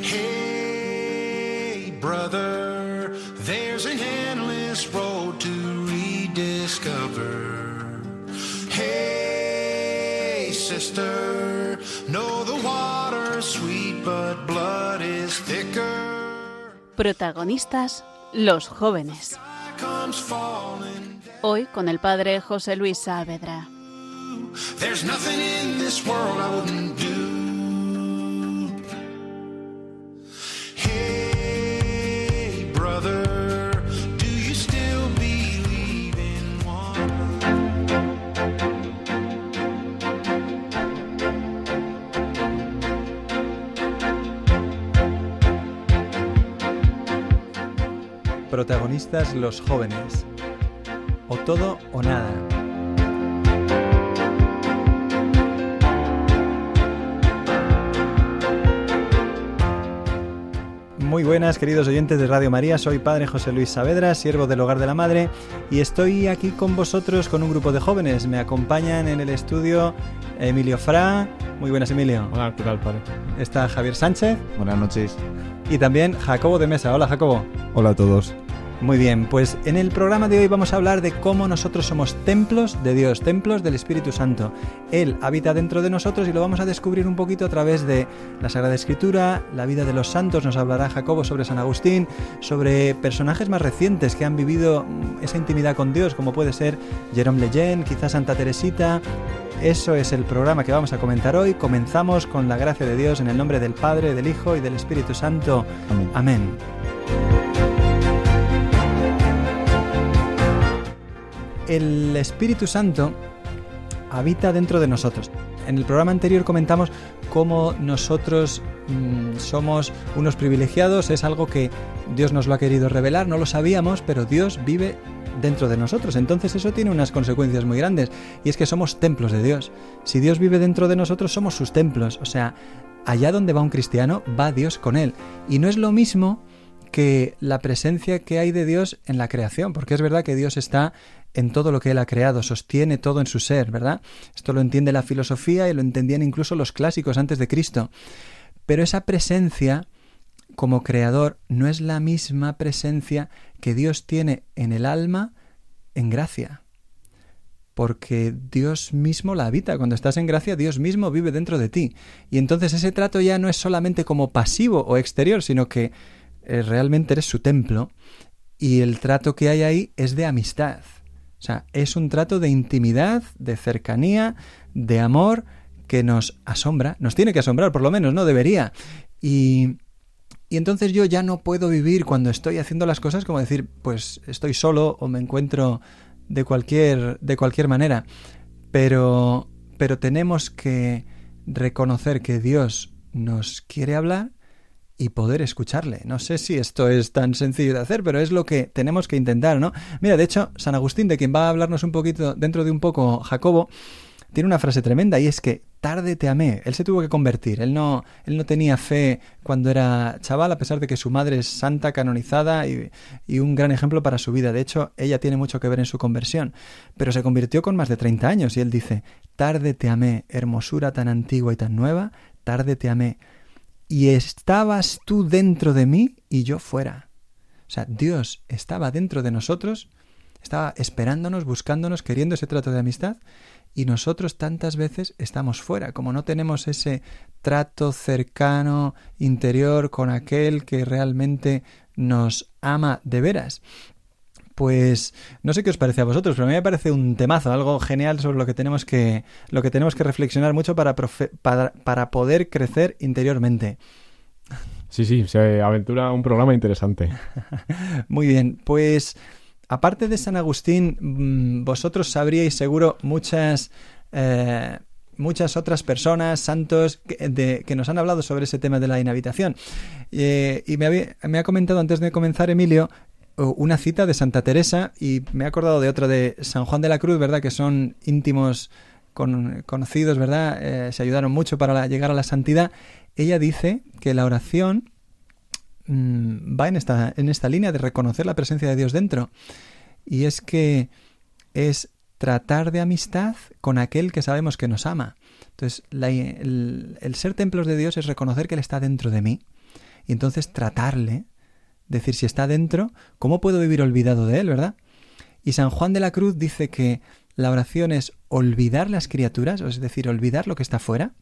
Hey, brother, there's an endless road to rediscover. Hey, sister, know the water's sweet, but blood is thicker. Protagonistas, los jóvenes. Hoy con el padre José Luis Saavedra. There's nothing in this world I wouldn't do. Protagonistas los jóvenes. O todo o nada. Muy buenas, queridos oyentes de Radio María. Soy Padre José Luis Saavedra, siervo del Hogar de la Madre, y estoy aquí con vosotros con un grupo de jóvenes. Me acompañan en el estudio Emilio Fra. Muy buenas, Emilio. Hola, ¿qué tal, padre? Está Javier Sánchez Buenas noches. y también Jacobo de Mesa. Hola, Jacobo. Hola a todos. Muy bien, pues en el programa de hoy vamos a hablar de cómo nosotros somos templos de Dios, templos del Espíritu Santo. Él habita dentro de nosotros y lo vamos a descubrir un poquito a través de la Sagrada Escritura, la vida de los santos, nos hablará Jacobo sobre San Agustín, sobre personajes más recientes que han vivido esa intimidad con Dios, como puede ser Jerome Lejeune, quizás Santa Teresita. Eso es el programa que vamos a comentar hoy. Comenzamos con la gracia de Dios en el nombre del Padre, del Hijo y del Espíritu Santo. Amén. Amén. El Espíritu Santo habita dentro de nosotros. En el programa anterior comentamos cómo nosotros mm, somos unos privilegiados, es algo que Dios nos lo ha querido revelar, no lo sabíamos, pero Dios vive dentro de nosotros. Entonces eso tiene unas consecuencias muy grandes y es que somos templos de Dios. Si Dios vive dentro de nosotros, somos sus templos. O sea, allá donde va un cristiano, va Dios con él. Y no es lo mismo que la presencia que hay de Dios en la creación, porque es verdad que Dios está en todo lo que Él ha creado, sostiene todo en su ser, ¿verdad? Esto lo entiende la filosofía y lo entendían incluso los clásicos antes de Cristo. Pero esa presencia como creador no es la misma presencia que Dios tiene en el alma en gracia. Porque Dios mismo la habita. Cuando estás en gracia, Dios mismo vive dentro de ti. Y entonces ese trato ya no es solamente como pasivo o exterior, sino que eh, realmente eres su templo y el trato que hay ahí es de amistad. O sea, es un trato de intimidad, de cercanía, de amor que nos asombra, nos tiene que asombrar por lo menos, ¿no? Debería. Y, y entonces yo ya no puedo vivir cuando estoy haciendo las cosas como decir, pues estoy solo o me encuentro de cualquier, de cualquier manera. Pero, pero tenemos que reconocer que Dios nos quiere hablar y poder escucharle. No sé si esto es tan sencillo de hacer, pero es lo que tenemos que intentar, ¿no? Mira, de hecho, San Agustín, de quien va a hablarnos un poquito dentro de un poco Jacobo, tiene una frase tremenda y es que tarde te amé. Él se tuvo que convertir. Él no, él no tenía fe cuando era chaval, a pesar de que su madre es santa, canonizada y, y, un gran ejemplo para su vida. De hecho, ella tiene mucho que ver en su conversión. Pero se convirtió con más de 30 años y él dice, tarde te amé, hermosura tan antigua y tan nueva, tarde te amé y estabas tú dentro de mí y yo fuera. O sea, Dios estaba dentro de nosotros, estaba esperándonos, buscándonos, queriendo ese trato de amistad, y nosotros tantas veces estamos fuera, como no tenemos ese trato cercano, interior, con aquel que realmente nos ama de veras. Pues no sé qué os parece a vosotros, pero a mí me parece un temazo, algo genial sobre lo que tenemos que, lo que, tenemos que reflexionar mucho para, para, para poder crecer interiormente. Sí, sí, se aventura un programa interesante. Muy bien, pues aparte de San Agustín, vosotros sabríais seguro muchas... Eh, muchas otras personas, santos, que, de, que, nos han hablado sobre ese tema de la inhabitación. Eh, y me, había, me, ha comentado antes de comenzar, Emilio, una cita de Santa Teresa y me he acordado de otra de San Juan de la Cruz, ¿verdad? Que son íntimos con, conocidos, ¿verdad? Eh, se ayudaron mucho para llegar a la santidad. Ella dice que la oración mmm, va en esta, en esta línea de reconocer la presencia de Dios dentro. Y es que es tratar de amistad con aquel que sabemos que nos ama. Entonces, el ser templos de Dios es reconocer que Él está dentro de mí y entonces tratarle, decir si está dentro, ¿cómo puedo vivir olvidado de él, verdad? Y San Juan de la Cruz dice que la oración es olvidar las criaturas, es decir, olvidar lo que está fuera,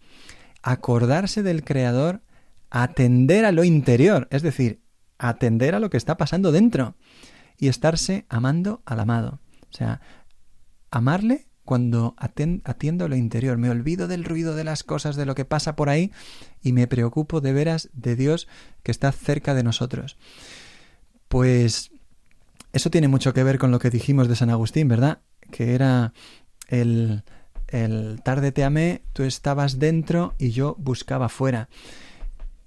acordarse del Creador, atender a lo interior, es decir, atender a lo que está pasando dentro y estarse amando al amado. O sea, amarle cuando atiendo a lo interior, me olvido del ruido de las cosas, de lo que pasa por ahí y me preocupo de veras de Dios que está cerca de nosotros. Pues eso tiene mucho que ver con lo que dijimos de San Agustín, ¿verdad? Que era el, el tarde te amé, tú estabas dentro y yo buscaba fuera.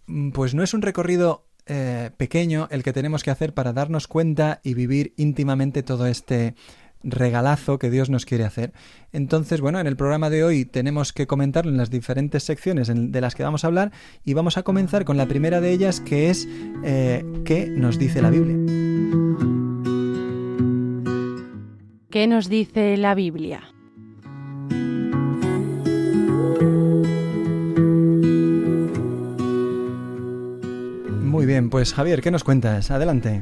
Mm, pues no es un recorrido eh, pequeño el que tenemos que hacer para darnos cuenta y vivir íntimamente todo este regalazo que Dios nos quiere hacer. Entonces, bueno, en el programa de hoy tenemos que comentarlo en las diferentes secciones de las que vamos a hablar y vamos a comenzar con la primera de ellas que es eh, ¿qué nos dice la Biblia? ¿Qué nos dice la Biblia? Muy bien, pues Javier, ¿qué nos cuentas? Adelante.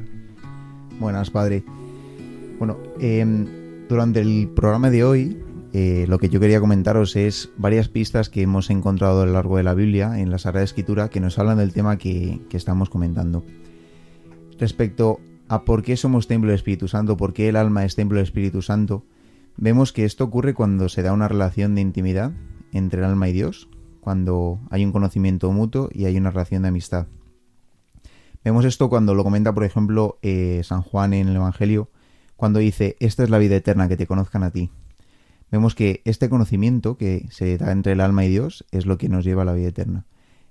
Buenas, padre. Bueno, em, durante el programa de hoy, eh, lo que yo quería comentaros es varias pistas que hemos encontrado a lo largo de la Biblia, en la Sagrada Escritura, que nos hablan del tema que, estamos comentando. Respecto a por qué somos templo del Espíritu Santo, por qué el alma es templo del Espíritu Santo, vemos que esto ocurre cuando se da una relación de intimidad entre el alma y Dios, cuando hay un conocimiento mutuo y hay una relación de amistad. Vemos esto cuando lo comenta, por ejemplo, eh, San Juan en el Evangelio, cuando dice, esta es la vida eterna, que te conozcan a ti. Vemos que este conocimiento que se da entre el alma y Dios es lo que nos lleva a la vida eterna.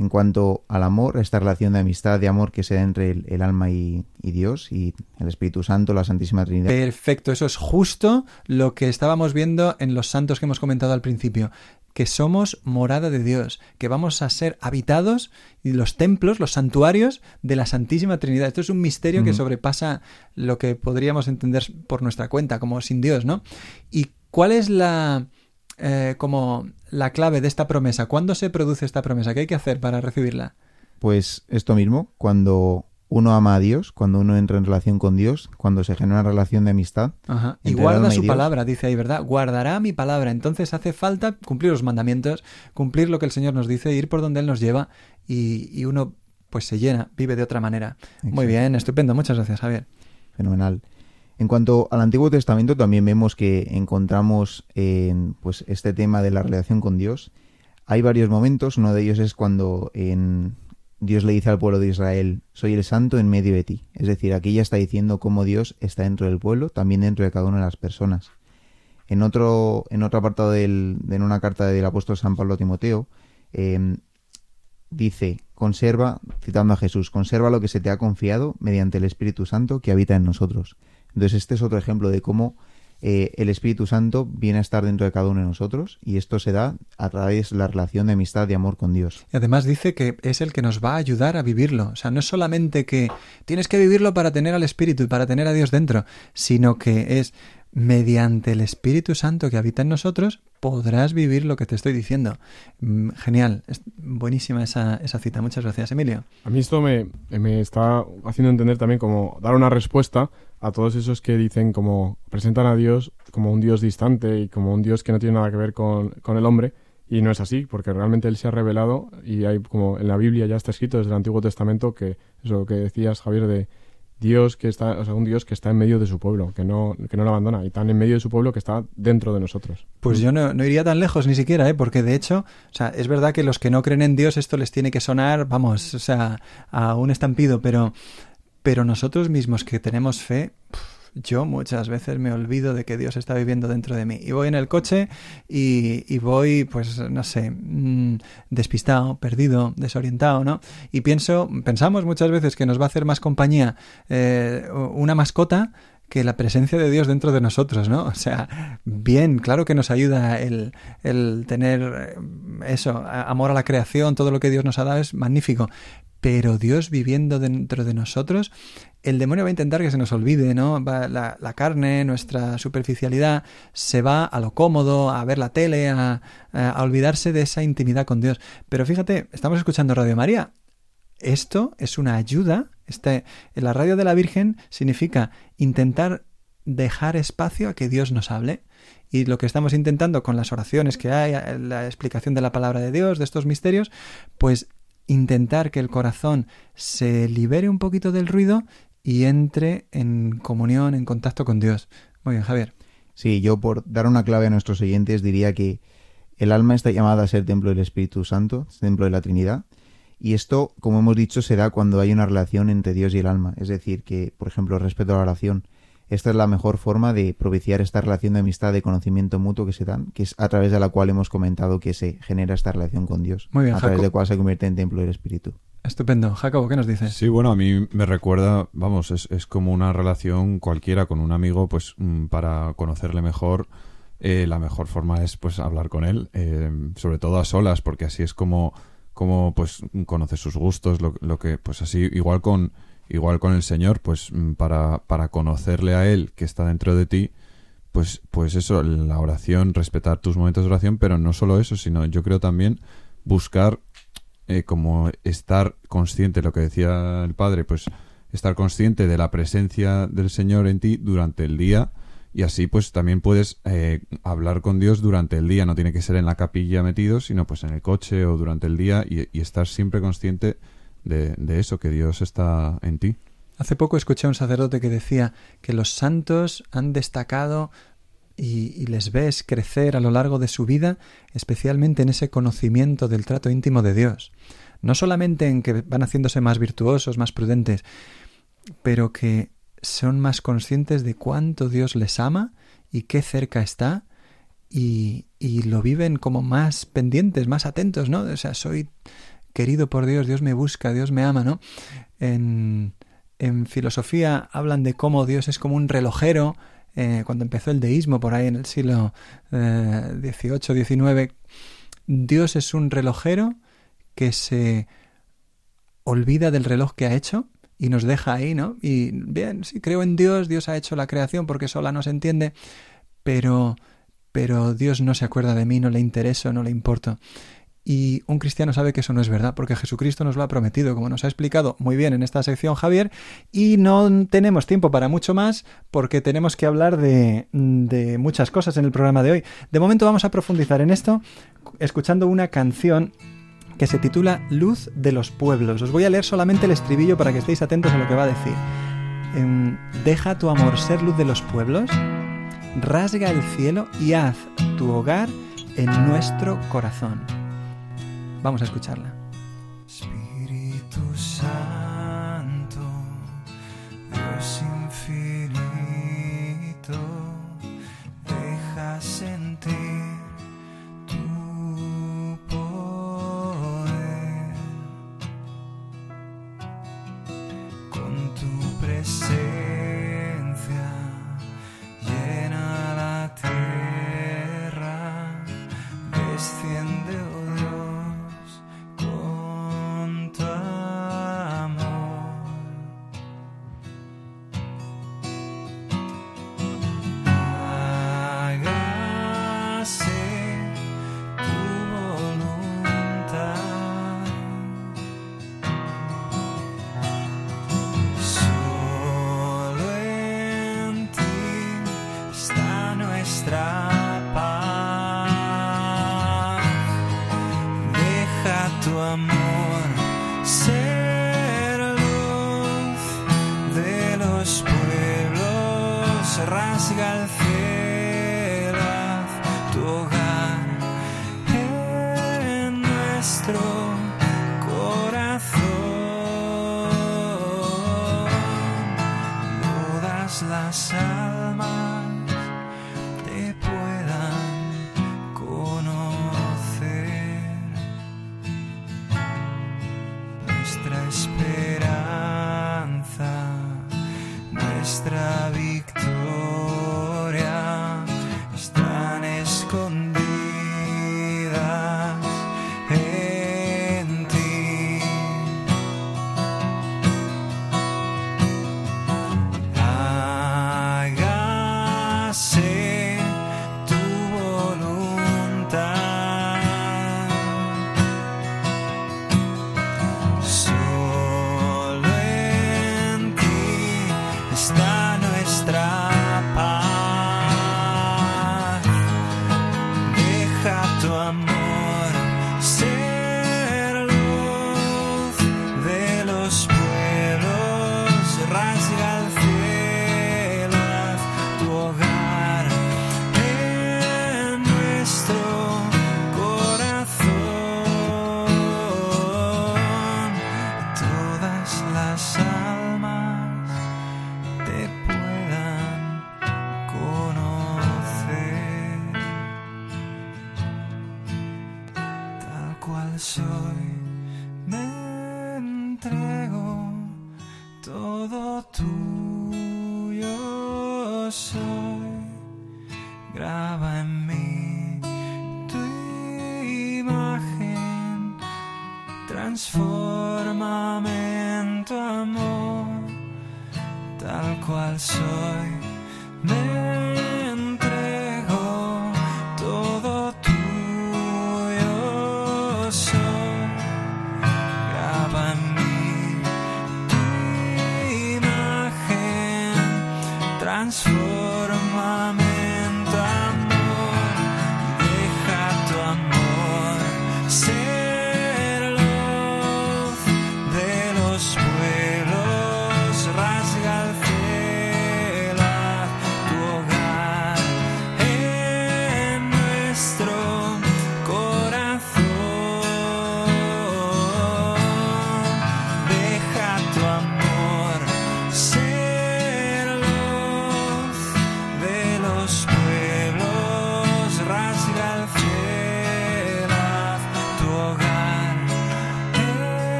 En cuanto al amor, esta relación de amistad, de amor que se da entre el, alma y, Dios y el Espíritu Santo, la Santísima Trinidad. Perfecto, eso es justo lo que estábamos viendo en los santos que hemos comentado al principio que somos morada de Dios, que vamos a ser habitados y los templos, los santuarios de la Santísima Trinidad. Esto es un misterio que sobrepasa lo que podríamos entender por nuestra cuenta, como sin Dios, ¿no? ¿Y cuál es la eh, como la clave de esta promesa? ¿Cuándo se produce esta promesa? ¿Qué hay que hacer para recibirla? Pues esto mismo, cuando uno ama a Dios, cuando uno entra en relación con Dios, cuando se genera una relación de amistad. Y guarda su palabra, dice ahí, ¿verdad? Guardará mi palabra. Entonces hace falta cumplir los mandamientos, cumplir lo que el Señor nos dice, ir por donde Él nos lleva y, uno pues se llena, vive de otra manera. Muy bien, estupendo. Muchas gracias, Javier. Fenomenal. En cuanto al Antiguo Testamento, también vemos que encontramos en, pues, este tema de la relación con Dios. Hay varios momentos, uno de ellos es cuando en Dios le dice al pueblo de Israel, soy el santo en medio de ti. Es decir, aquí ya está diciendo cómo Dios está dentro del pueblo, también dentro de cada una de las personas. En otro, en otro apartado en una carta del apóstol San Pablo a Timoteo, em, dice, conserva, citando a Jesús, conserva lo que se te ha confiado mediante el Espíritu Santo que habita en nosotros. Entonces este es otro ejemplo de cómo eh, el Espíritu Santo viene a estar dentro de cada uno de nosotros y esto se da a través de la relación de amistad y amor con Dios. Y además dice que es el que nos va a ayudar a vivirlo. O sea, no es solamente que tienes que vivirlo para tener al Espíritu y para tener a Dios dentro, sino que es mediante el Espíritu Santo que habita en nosotros, podrás vivir lo que te estoy diciendo. Mm, genial, es buenísima esa, esa cita. Muchas gracias, Emilio. A mí esto me, me está haciendo entender también como dar una respuesta a todos esos que dicen como presentan a Dios como un Dios distante y como un Dios que no tiene nada que ver con, con el hombre. Y no es así, porque realmente Él se ha revelado y hay como en la Biblia ya está escrito desde el Antiguo Testamento que eso que decías, Javier, de Dios que está, o sea, un Dios que está en medio de su pueblo, que no, que no lo abandona, y tan en medio de su pueblo que está dentro de nosotros. Pues yo no, no, iría tan lejos ni siquiera, ¿eh? porque de hecho, o sea, es verdad que los que no creen en Dios esto les tiene que sonar, vamos, o sea, a un estampido, pero, pero nosotros mismos que tenemos fe, yo muchas veces me olvido de que Dios está viviendo dentro de mí. Y voy en el coche y, voy, pues, no sé, mm, despistado, perdido, desorientado, ¿no? Y pienso, pensamos muchas veces que nos va a hacer más compañía eh, una mascota que la presencia de Dios dentro de nosotros, ¿no? O sea, bien, claro que nos ayuda el, el tener eh, eso, amor a la creación, todo lo que Dios nos ha dado es magnífico, pero Dios viviendo dentro de nosotros, el demonio va a intentar que se nos olvide, ¿no? la, carne, nuestra superficialidad, se va a lo cómodo, a ver la tele, a, olvidarse de esa intimidad con Dios. Pero fíjate, estamos escuchando Radio María. esto es una ayuda. Este, la radio de la Virgen significa intentar dejar espacio a que Dios nos hable. Y lo que estamos intentando con las oraciones que hay, la explicación de la palabra de Dios, de estos misterios, pues intentar que el corazón se libere un poquito del ruido y entre en comunión, en contacto con Dios. Muy bien, Javier. Sí, yo por dar una clave a nuestros oyentes diría que el alma está llamada a ser templo del Espíritu Santo, templo de la Trinidad, y esto, como hemos dicho, se da cuando hay una relación entre Dios y el alma. Es decir, que, por ejemplo, respecto a la oración, esta es la mejor forma de propiciar esta relación de amistad, de conocimiento mutuo que se dan, que es a través de la cual hemos comentado que se genera esta relación con Dios. Muy bien, a través de la cual se convierte en templo del Espíritu. Estupendo. Jacobo, ¿qué nos dices? Sí, bueno, a mí me recuerda, vamos, es, es como una relación cualquiera con un amigo, pues mm, para conocerle mejor, eh, la mejor forma es pues hablar con él, eh, sobre todo a solas, porque así es como, como pues conoces sus gustos, lo, lo que, pues así, igual con, igual con el Señor, pues mm, para, para conocerle a Él que está dentro de ti, pues, pues eso, la oración, respetar tus momentos de oración, pero no solo eso, sino yo creo también buscar eh, como estar consciente, lo que decía el padre, pues estar consciente de la presencia del Señor en ti durante el día y así pues también puedes eh, hablar con Dios durante el día, no tiene que ser en la capilla metido, sino pues en el coche o durante el día y, y estar siempre consciente de, de eso, que Dios está en ti. Hace poco escuché a un sacerdote que decía que los santos han destacado y, y, les ves crecer a lo largo de su vida, especialmente en ese conocimiento del trato íntimo de Dios. No solamente en que van haciéndose más virtuosos, más prudentes, pero que son más conscientes de cuánto Dios les ama y qué cerca está y, y lo viven como más pendientes, más atentos, ¿no? O sea, soy querido por Dios, Dios me busca, Dios me ama, ¿no? En, filosofía hablan de cómo Dios es como un relojero, eh, cuando empezó el deísmo por ahí en el siglo XVIII, eh, XIX, Dios es un relojero que se olvida del reloj que ha hecho y nos deja ahí, ¿no? Y bien, sí, creo en Dios, Dios ha hecho la creación porque sola no se entiende, pero, pero Dios no se acuerda de mí, no le intereso, no le importo. Y un cristiano sabe que eso no es verdad, porque Jesucristo nos lo ha prometido, como nos ha explicado muy bien en esta sección Javier, y no tenemos tiempo para mucho más, porque tenemos que hablar de, de muchas cosas en el programa de hoy. De momento vamos a profundizar en esto, escuchando una canción que se titula Luz de los Pueblos. Os voy a leer solamente el estribillo para que estéis atentos a lo que va a decir. Deja tu amor ser luz de los pueblos, rasga el cielo y haz tu hogar en nuestro corazón. Vamos a escucharla. Espíritu Santo, Dios infinito, deja sentir tu poder con tu presencia.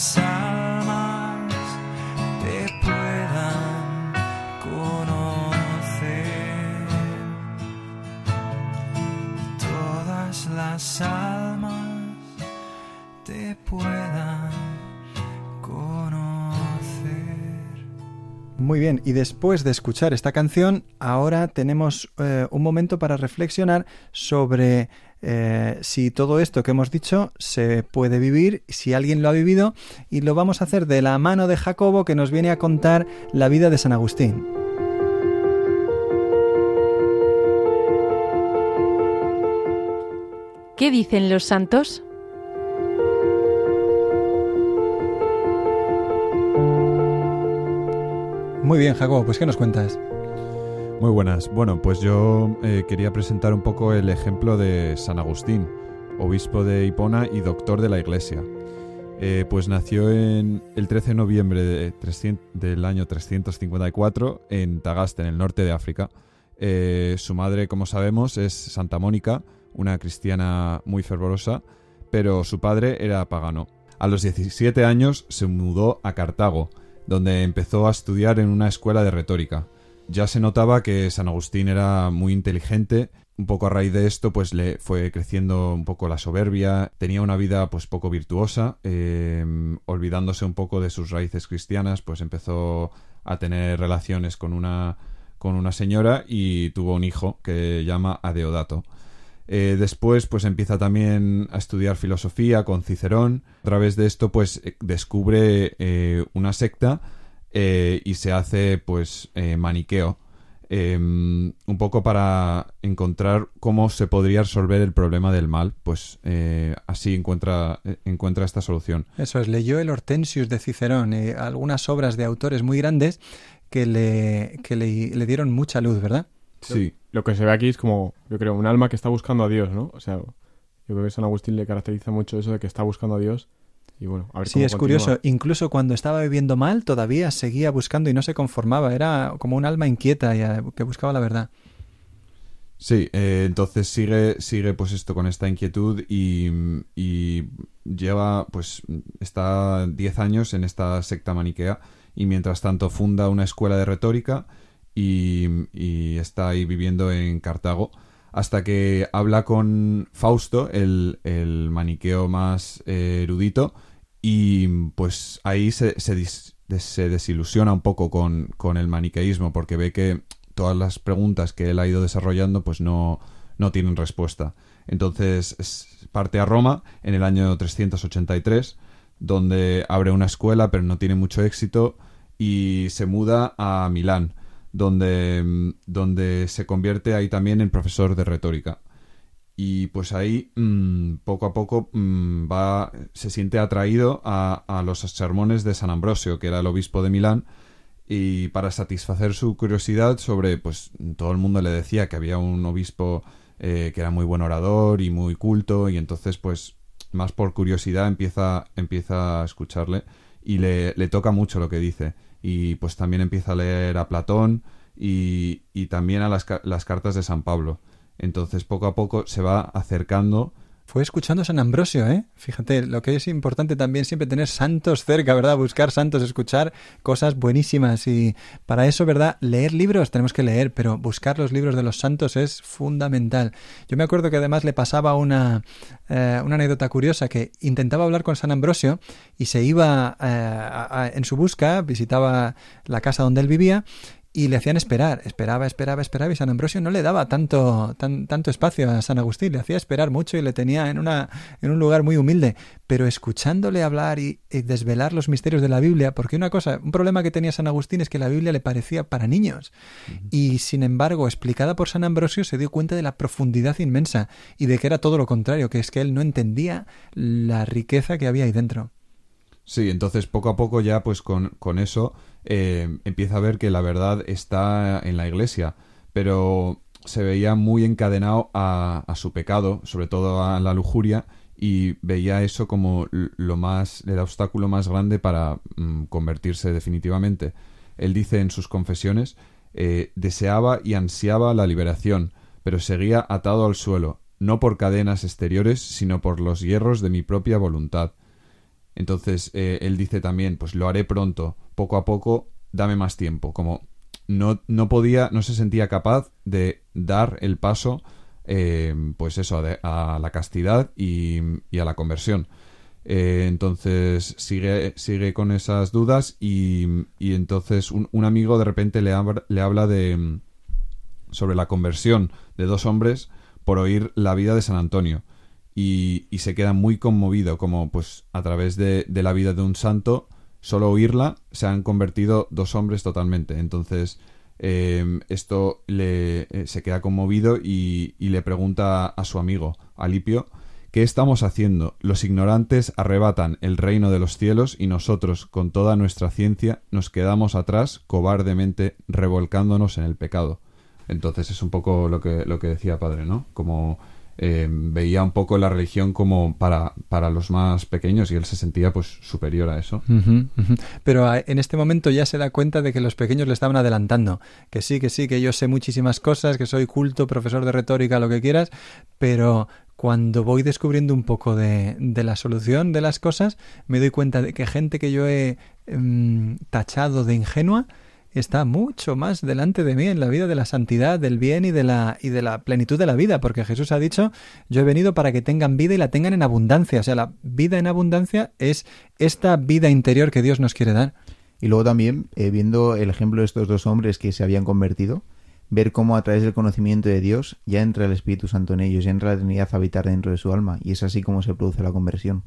Las almas te puedan conocer. Todas las almas te puedan conocer. Muy bien, y después de escuchar esta canción, ahora tenemos eh, un momento para reflexionar sobre eh, si todo esto que hemos dicho se puede vivir, si alguien lo ha vivido, y lo vamos a hacer de la mano de Jacobo que nos viene a contar la vida de San Agustín. ¿Qué dicen los santos? Muy bien, Jacobo, pues ¿qué nos cuentas? Muy buenas. Bueno, pues yo eh, quería presentar un poco el ejemplo de San Agustín, obispo de Hipona y doctor de la Iglesia. Eh, pues nació en el 13 de noviembre de 300 del año 354 en Tagaste, en el norte de África. Eh, su madre, como sabemos, es Santa Mónica, una cristiana muy fervorosa, pero su padre era pagano. A los 17 años se mudó a Cartago, donde empezó a estudiar en una escuela de retórica. Ya se notaba que San Agustín era muy inteligente, un poco a raíz de esto pues le fue creciendo un poco la soberbia, tenía una vida pues poco virtuosa, eh, olvidándose un poco de sus raíces cristianas, pues empezó a tener relaciones con una con una señora y tuvo un hijo que llama Adeodato. Eh, después, pues empieza también a estudiar filosofía con Cicerón. A través de esto, pues eh, descubre una secta eh, y se hace, pues, eh, maniqueo. Eh, un poco para encontrar cómo se podría resolver el problema del mal. Pues eh, así encuentra, eh, encuentra esta solución. Eso es, leyó el Hortensius de Cicerón, eh, algunas obras de autores muy grandes que le, que le, le dieron mucha luz, ¿verdad? Sí, Lo que se ve aquí es como, yo creo, un alma que está buscando a Dios, ¿no? O sea, yo creo que San Agustín le caracteriza mucho eso de que está buscando a Dios. Y bueno, a ver Sí, cómo es continúa. curioso. Incluso cuando estaba viviendo mal, todavía seguía buscando y no se conformaba. Era como un alma inquieta y, eh, que buscaba la verdad. Sí, eh, entonces sigue, sigue pues esto con esta inquietud y, y lleva, pues, está 10 años en esta secta maniquea y mientras tanto funda una escuela de retórica y, y está ahí viviendo en Cartago hasta que habla con Fausto, el, el maniqueo más eh, erudito, y pues ahí se, se, desilusiona un poco con, con el maniqueísmo porque ve que todas las preguntas que él ha ido desarrollando pues no, no tienen respuesta. Entonces es- parte a Roma en el año 383, donde abre una escuela pero no tiene mucho éxito y se muda a Milán, donde, donde se convierte ahí también en profesor de retórica. Y pues ahí mm, poco a poco mm, va, se siente atraído a, a los sermones de San Ambrosio, que era el obispo de Milán, y para satisfacer su curiosidad sobre, pues todo el mundo le decía que había un obispo eh, que era muy buen orador y muy culto, y entonces pues más por curiosidad empieza, empieza a escucharle y le, le toca mucho lo que dice. Y pues también empieza a leer a Platón y, y también a las, las cartas de San Pablo. Entonces, poco a poco se va acercando Fue escuchando San Ambrosio, ¿eh? Fíjate, lo que es importante también siempre tener santos cerca, ¿verdad? Buscar santos, escuchar cosas buenísimas y para eso, ¿verdad? Leer libros tenemos que leer, pero buscar los libros de los santos es fundamental. Yo me acuerdo que además le pasaba una, eh, una anécdota curiosa que intentaba hablar con San Ambrosio y se iba eh, en su busca, visitaba la casa donde él vivía y le hacían esperar, esperaba, esperaba, esperaba y San Ambrosio no le daba tanto, tan, tanto espacio a San Agustín, le hacía esperar mucho y le tenía en, una, en un lugar muy humilde, pero escuchándole hablar y, y desvelar los misterios de la Biblia, porque una cosa, un problema que tenía San Agustín es que la Biblia le parecía para niños. Y sin embargo explicada por San Ambrosio se dio cuenta de la profundidad inmensa y de que era todo lo contrario, que es que él no entendía la riqueza que había ahí dentro. Sí, entonces poco a poco ya pues con, con eso eh, empieza a ver que la verdad está en la iglesia, pero se veía muy encadenado a, su pecado, sobre todo a la lujuria, y veía eso como lo más, el obstáculo más grande para mm, convertirse definitivamente. Él dice en sus confesiones, eh, deseaba y ansiaba la liberación, pero seguía atado al suelo, no por cadenas exteriores, sino por los hierros de mi propia voluntad. Entonces eh, él dice también, pues lo haré pronto, poco a poco, dame más tiempo. Como no, no podía, no se sentía capaz de dar el paso, eh, pues eso, a, la castidad y, a la conversión. Eh, entonces sigue, sigue con esas dudas y, y entonces un, un amigo de repente le, habla- le habla de sobre la conversión de dos hombres por oír la vida de San Antonio y, y se queda muy conmovido como pues a través de, de la vida de un santo solo oírla se han convertido dos hombres totalmente entonces eh, esto le eh, se queda conmovido y, y le pregunta a su amigo Alipio ¿Qué estamos haciendo? Los ignorantes arrebatan el reino de los cielos y nosotros, con toda nuestra ciencia, nos quedamos atrás cobardemente revolcándonos en el pecado. Entonces es un poco lo que, lo que decía padre, ¿no? Como eh, veía un poco la religión como para, para los más pequeños y él se sentía pues superior a eso. Pero a- en este momento ya se da cuenta de que los pequeños le estaban adelantando. Que sí, que sí, que yo sé muchísimas cosas, que soy culto, profesor de retórica, lo que quieras, pero cuando voy descubriendo un poco de, de la solución de las cosas, me doy cuenta de que gente que yo he em, tachado de ingenua está mucho más delante de mí en la vida de la santidad, del bien y de la y de la plenitud de la vida, porque Jesús ha dicho, yo he venido para que tengan vida y la tengan en abundancia, o sea, la vida en abundancia es esta vida interior que Dios nos quiere dar. Y luego también, eh, viendo el ejemplo de estos dos hombres que se habían convertido, ver cómo a través del conocimiento de Dios ya entra el Espíritu Santo en ellos, ya entra la Trinidad a habitar dentro de su alma, y es así como se produce la conversión.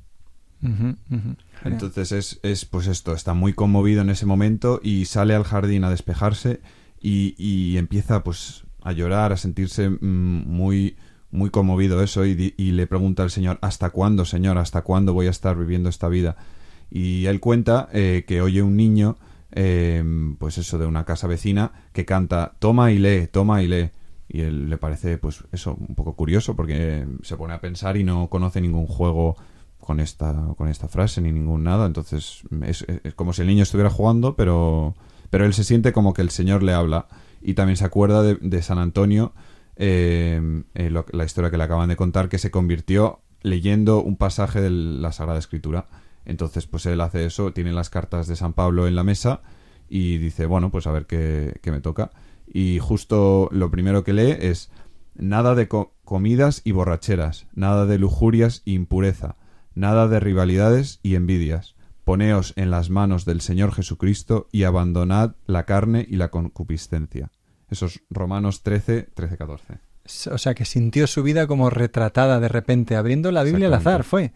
Entonces es, es pues esto, está muy conmovido en ese momento y sale al jardín a despejarse y, y empieza pues a llorar, a sentirse mm, muy muy conmovido eso y, y le pregunta al Señor, ¿hasta cuándo, Señor? ¿Hasta cuándo voy a estar viviendo esta vida? Y él cuenta eh, que oye un niño, eh, pues eso, de una casa vecina, que canta, toma y lee, toma y lee. Y él le parece, pues eso, un poco curioso porque se pone a pensar y no conoce ningún juego con esta, con esta frase ni ningún nada. Entonces es, como si el niño estuviera jugando, pero, pero él se siente como que el Señor le habla. Y también se acuerda de, San Antonio, eh, eh, la historia que le acaban de contar, que se convirtió leyendo un pasaje de la Sagrada Escritura. Entonces, pues él hace eso, tiene las cartas de San Pablo en la mesa y dice, bueno, pues a ver qué, qué me toca. Y justo lo primero que lee es, nada de co- comidas y borracheras, nada de lujurias e impureza, nada de rivalidades y envidias. Poneos en las manos del Señor Jesucristo y abandonad la carne y la concupiscencia. Esos Romanos 13, 13, 14. O sea, que sintió su vida como retratada de repente, abriendo la Biblia al azar, fue.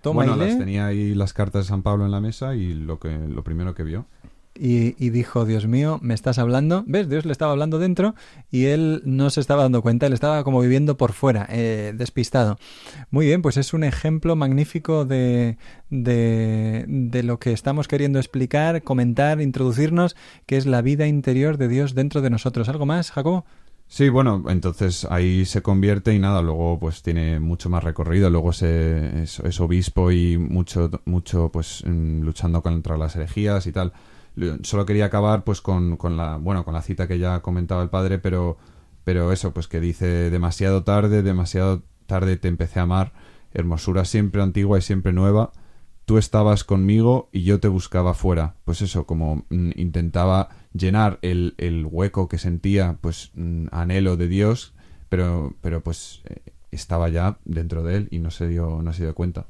Toma bueno, y lee. las tenía ahí las cartas de San Pablo en la mesa y lo que lo primero que vio. Y, y dijo, Dios mío, me estás hablando. ¿Ves? Dios le estaba hablando dentro y él no se estaba dando cuenta, él estaba como viviendo por fuera, eh, despistado. Muy bien, pues es un ejemplo magnífico de, de, de lo que estamos queriendo explicar, comentar, introducirnos, que es la vida interior de Dios dentro de nosotros. ¿Algo más, Jacobo? Sí, bueno, entonces ahí se convierte y nada, luego pues tiene mucho más recorrido, luego se, es, es obispo y mucho, mucho pues mm, luchando contra las herejías y tal. Lo- Solo quería acabar pues con, con la bueno con la cita que ya comentaba el padre, pero pero eso pues que dice demasiado tarde, demasiado tarde te empecé a amar, hermosura siempre antigua y siempre nueva. Tú estabas conmigo y yo te buscaba fuera. Pues eso, como mm, intentaba llenar el, el hueco que sentía, pues mm, anhelo de Dios, pero, pero pues eh, estaba ya dentro de él y no se dio, no se dio cuenta.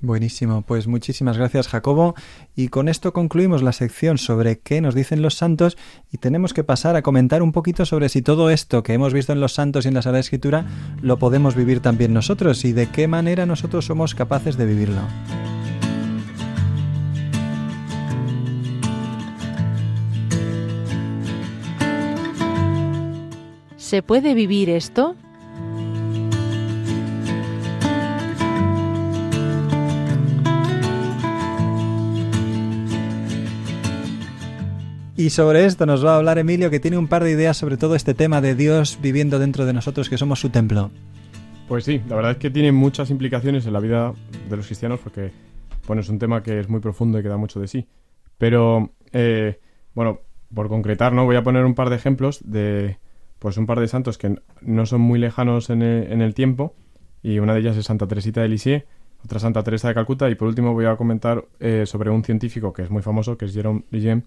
Buenísimo, pues muchísimas gracias Jacobo y con esto concluimos la sección sobre qué nos dicen los santos y tenemos que pasar a comentar un poquito sobre si todo esto que hemos visto en los santos y en la Sagrada Escritura lo podemos vivir también nosotros y de qué manera nosotros somos capaces de vivirlo. ¿Se puede vivir esto? Y sobre esto nos va a hablar Emilio que tiene un par de ideas sobre todo este tema de Dios viviendo dentro de nosotros que somos su templo. Pues sí, la verdad es que tiene muchas implicaciones en la vida de los cristianos porque, bueno, es un tema que es muy profundo y que da mucho de sí. Pero, eh, bueno, por concretar, ¿no? Voy a poner un par de ejemplos de, pues un par de santos que no son muy lejanos en el, en el tiempo y una de ellas es Santa Teresita de Lisieux, otra Santa Teresa de Calcuta y por último voy a comentar eh, sobre un científico que es muy famoso, que es Jerome Lejeune,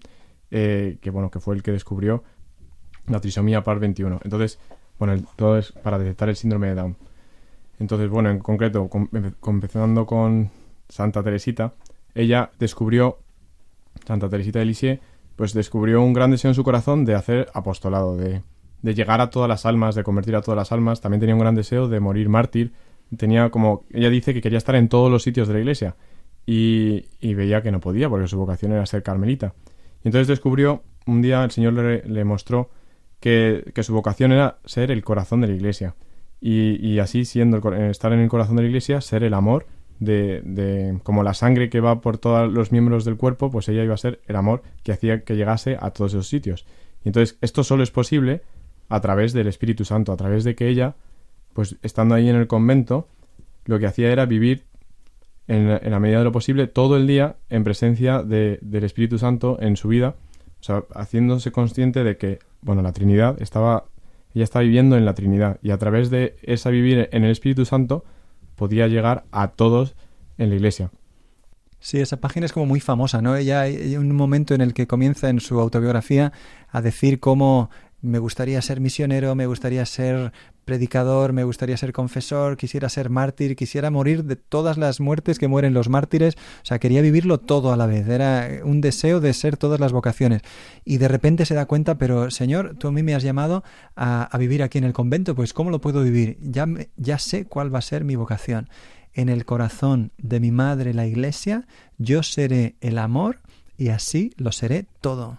eh, que, bueno, que fue el que descubrió la trisomía par 21. Entonces, bueno, todo es para detectar el síndrome de Down. Entonces, bueno, en concreto, com- empe- empezando con Santa Teresita, ella descubrió, Santa Teresita de Lisieux, pues descubrió un gran deseo en su corazón de hacer apostolado, de, de llegar a todas las almas, de convertir a todas las almas. También tenía un gran deseo de morir mártir. Tenía como, ella dice que quería estar en todos los sitios de la iglesia y, y veía que no podía porque su vocación era ser carmelita. Entonces descubrió, un día el Señor le, le mostró que, que su vocación era ser el corazón de la iglesia. Y, y así, siendo el eh, estar en el corazón de la iglesia, ser el amor de, de- como la sangre que va por todos los miembros del cuerpo, pues ella iba a ser el amor que hacía que llegase a todos esos sitios. Y entonces esto solo es posible a través del Espíritu Santo, a través de que ella, pues estando ahí en el convento, lo que hacía era vivir en, la- medida de lo posible todo el día en presencia de- del Espíritu Santo en su vida, haciéndose consciente de que, bueno, la Trinidad estaba, ella está viviendo en la Trinidad y a través de esa vivir en el Espíritu Santo podía llegar a todos en la Iglesia. Sí, esa página es como muy famosa, ¿no? Ella hay un momento en el que comienza en su autobiografía a decir cómo me gustaría ser misionero, me gustaría ser predicador, me gustaría ser confesor, quisiera ser mártir, quisiera morir de todas las muertes que mueren los mártires, o sea, quería vivirlo todo a la vez, era un deseo de ser todas las vocaciones. Y de repente se da cuenta, pero Señor, tú a mí me has llamado a, vivir aquí en el convento, pues ¿cómo lo puedo vivir? Ya, ya sé cuál va a ser mi vocación en el corazón de mi madre la iglesia, yo seré el amor y así lo seré todo.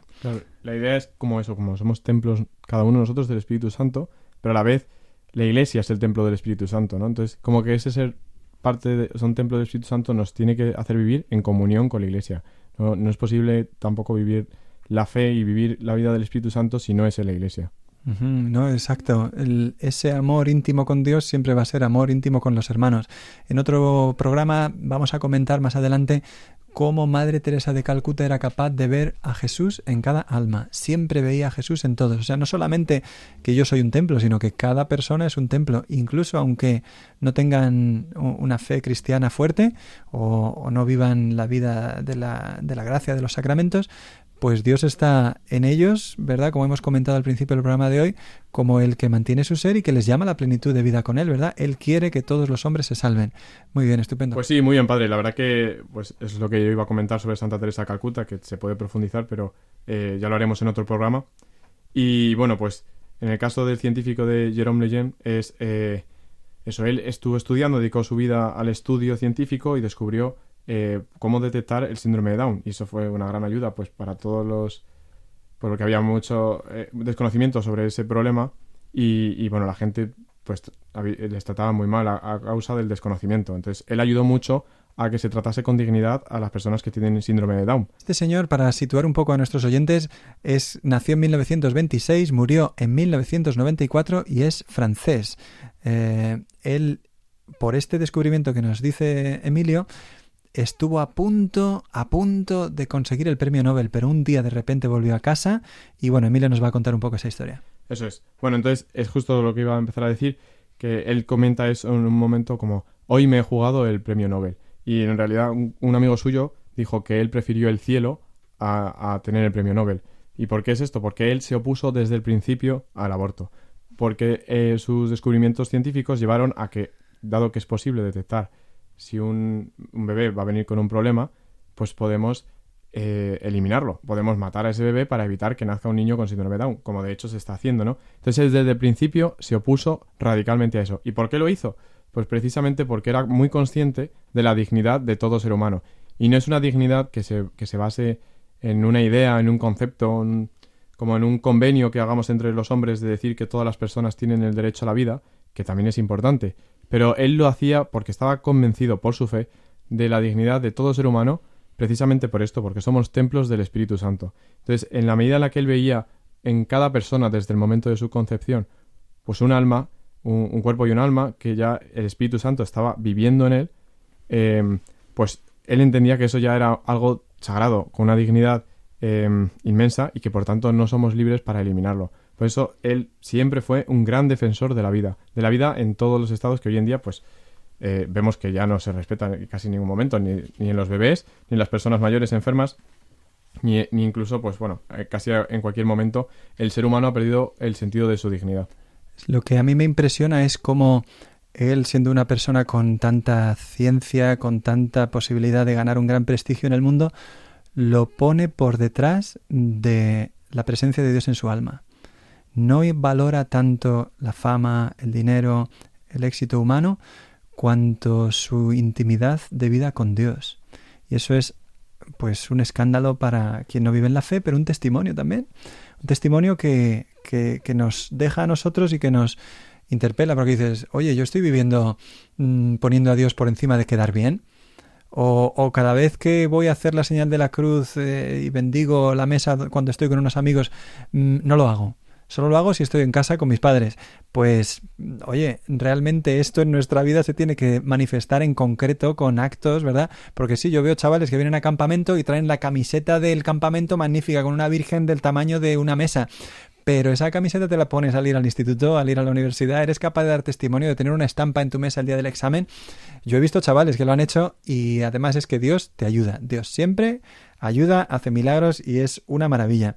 La idea es como eso, como somos templos cada uno de nosotros del Espíritu Santo, pero a la vez la Iglesia es el templo del Espíritu Santo, ¿no? Entonces, como que ese ser parte de, son templo del Espíritu Santo nos tiene que hacer vivir en comunión con la Iglesia. No, no es posible tampoco vivir la fe y vivir la vida del Espíritu Santo si no es en la Iglesia. No, exacto. Ese amor íntimo con Dios siempre va a ser amor íntimo con los hermanos. En otro programa vamos a comentar más adelante cómo Madre Teresa de Calcuta era capaz de ver a Jesús en cada alma. Siempre veía a Jesús en todos. O sea, no solamente que yo soy un templo, sino que cada persona es un templo. Incluso aunque no tengan una fe cristiana fuerte o, o no vivan la vida de la, de la gracia de los sacramentos, pues Dios está en ellos, ¿verdad? Como hemos comentado al principio del programa de hoy, como el que mantiene su ser y que les llama a la plenitud de vida con Él, ¿verdad? Él quiere que todos los hombres se salven. Muy bien, estupendo. Pues sí, muy bien, padre. La verdad que pues es lo que yo iba a comentar sobre Santa Teresa de Calcuta, que se puede profundizar, pero eh, ya lo haremos en otro programa. Y bueno, pues en el caso del científico de Jerome Lejeune, es eh, eso, él estuvo estudiando, dedicó su vida al estudio científico y descubrió eh, cómo detectar el síndrome de Down. Y eso fue una gran ayuda, pues, para todos los... porque había mucho eh, desconocimiento sobre ese problema y, bueno, la gente pues les trataba muy mal a, a causa del desconocimiento. Entonces, él ayudó mucho a que se tratase con dignidad a las personas que tienen síndrome de Down. Este señor, para situar un poco a nuestros oyentes, es nació en 1926, murió en 1994 y es francés. Eh, él, por este descubrimiento que nos dice Emilio, estuvo a punto, a punto de conseguir el premio Nobel, pero un día de repente volvió a casa y bueno, Emilio nos va a contar un poco esa historia. Eso es. Bueno, entonces es justo lo que iba a empezar a decir, que él comenta eso en un momento como, hoy me he jugado el premio Nobel. Y en realidad un, amigo suyo dijo que él prefirió el cielo a, a tener el premio Nobel. ¿Y por qué es esto? Porque él se opuso desde el principio al aborto. Porque eh, sus descubrimientos científicos llevaron a que, dado que es posible detectar si un, bebé va a venir con un problema, pues podemos eh, eliminarlo. Podemos matar a ese bebé para evitar que nazca un niño con síndrome Down, como de hecho se está haciendo, ¿no? Entonces, desde el principio se opuso radicalmente a eso. ¿Y por qué lo hizo? Pues precisamente porque era muy consciente de la dignidad de todo ser humano. Y no es una dignidad que se, que se base en una idea, en un concepto, como en un convenio que hagamos entre los hombres de decir que todas las personas tienen el derecho a la vida, que también es importante. Pero él lo hacía porque estaba convencido por su fe de la dignidad de todo ser humano, precisamente por esto, porque somos templos del Espíritu Santo. Entonces, en la medida en la que él veía en cada persona desde el momento de su concepción, pues un alma, un, cuerpo y un alma, que ya el Espíritu Santo estaba viviendo en él, eh, pues él entendía que eso ya era algo sagrado, con una dignidad eh, inmensa y que por tanto no somos libres para eliminarlo. Por eso él siempre fue un gran defensor de la vida, de la vida en todos los estados que hoy en día pues eh, vemos que ya no se respeta en casi ningún momento, ni, ni en los bebés, ni en las personas mayores enfermas, ni, ni incluso pues bueno, eh, casi en cualquier momento el ser humano ha perdido el sentido de su dignidad. Lo que a mí me impresiona es cómo él, siendo una persona con tanta ciencia, con tanta posibilidad de ganar un gran prestigio en el mundo, lo pone por detrás de la presencia de Dios en su alma. No valora tanto la fama, el dinero, el éxito humano, cuanto su intimidad de vida con Dios. Y eso es pues un escándalo para quien no vive en la fe, pero un testimonio también. Un testimonio que, que, nos deja a nosotros y que nos interpela, porque dices, oye, yo estoy viviendo mmm, poniendo a Dios por encima de quedar bien. O, o, cada vez que voy a hacer la señal de la cruz eh, y bendigo la mesa cuando estoy con unos amigos, mmm, no lo hago. Solo lo hago si estoy en casa con mis padres. Pues, oye, realmente esto en nuestra vida se tiene que manifestar en concreto con actos, ¿verdad? Porque sí, yo veo chavales que vienen a campamento y traen la camiseta del campamento magnífica con una virgen del tamaño de una mesa. Pero esa camiseta te la pones al ir al instituto, al ir a la universidad, eres capaz de dar testimonio, de tener una estampa en tu mesa el día del examen. Yo he visto chavales que lo han hecho y además es que Dios te ayuda. Dios siempre ayuda, hace milagros y es una maravilla.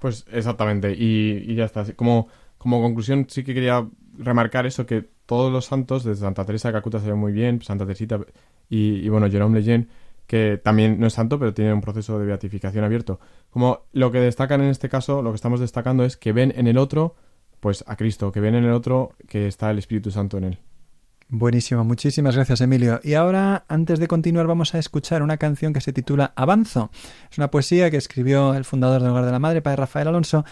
Pues exactamente, y, ya está. Como, como conclusión sí que quería remarcar eso, que todos los santos, desde Santa Teresa de Calcuta se ve muy bien, Santa Teresita y, y bueno, Jerome Lejeune, que también no es santo, pero tiene un proceso de beatificación abierto. Como lo que destacan en este caso, lo que estamos destacando es que ven en el otro, pues a Cristo, que ven en el otro que está el Espíritu Santo en él. Buenísimo, muchísimas gracias Emilio. Y ahora, antes de continuar, vamos a escuchar una canción que se titula Avanzo. Es una poesía que escribió el fundador del Hogar de la Madre, Padre Rafael Alonso,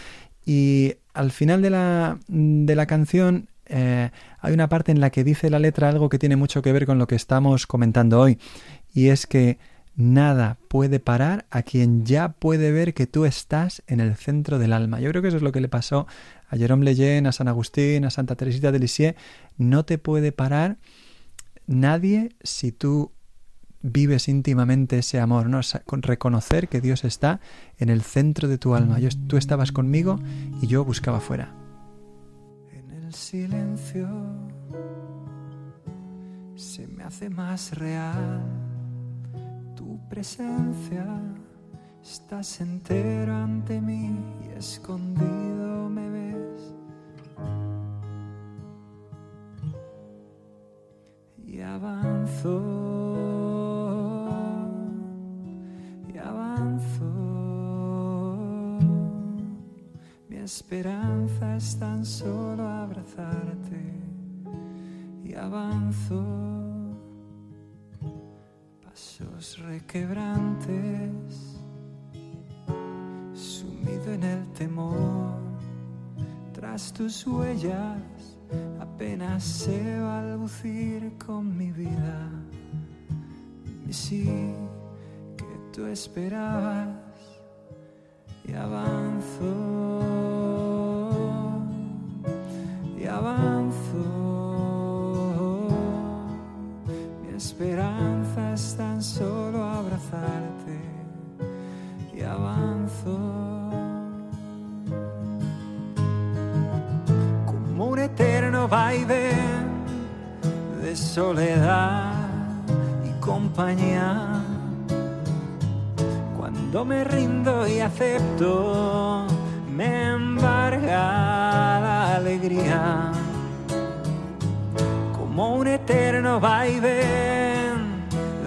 y al final de la, de la canción eh, hay una parte en la que dice la letra algo que tiene mucho que ver con lo que estamos comentando hoy, y es que nada puede parar a quien ya puede ver que tú estás en el centro del alma. Yo creo que eso es lo que le pasó a Jerome Lejeune, a San Agustín, a Santa Teresita de Lisieux. No te puede parar nadie si tú vives íntimamente ese amor, ¿no? Con reconocer que Dios está en el centro de tu alma. Tú estabas conmigo y yo buscaba fuera. En el silencio se me hace más real presencia. Estás entero ante mí y escondido me ves. Y avanzo, y avanzo. Mi esperanza es tan solo abrazarte. Y avanzo pasos requebrantes, sumido en el temor, tras tus huellas apenas sé balbucir con mi vida, mi sí que tú esperabas y avanzo, y avanzo. Mi esperanza tan solo abrazarte y avanzo. Como un eterno baile de soledad y compañía. Cuando me rindo y acepto, me embarga la alegría. Como un eterno baile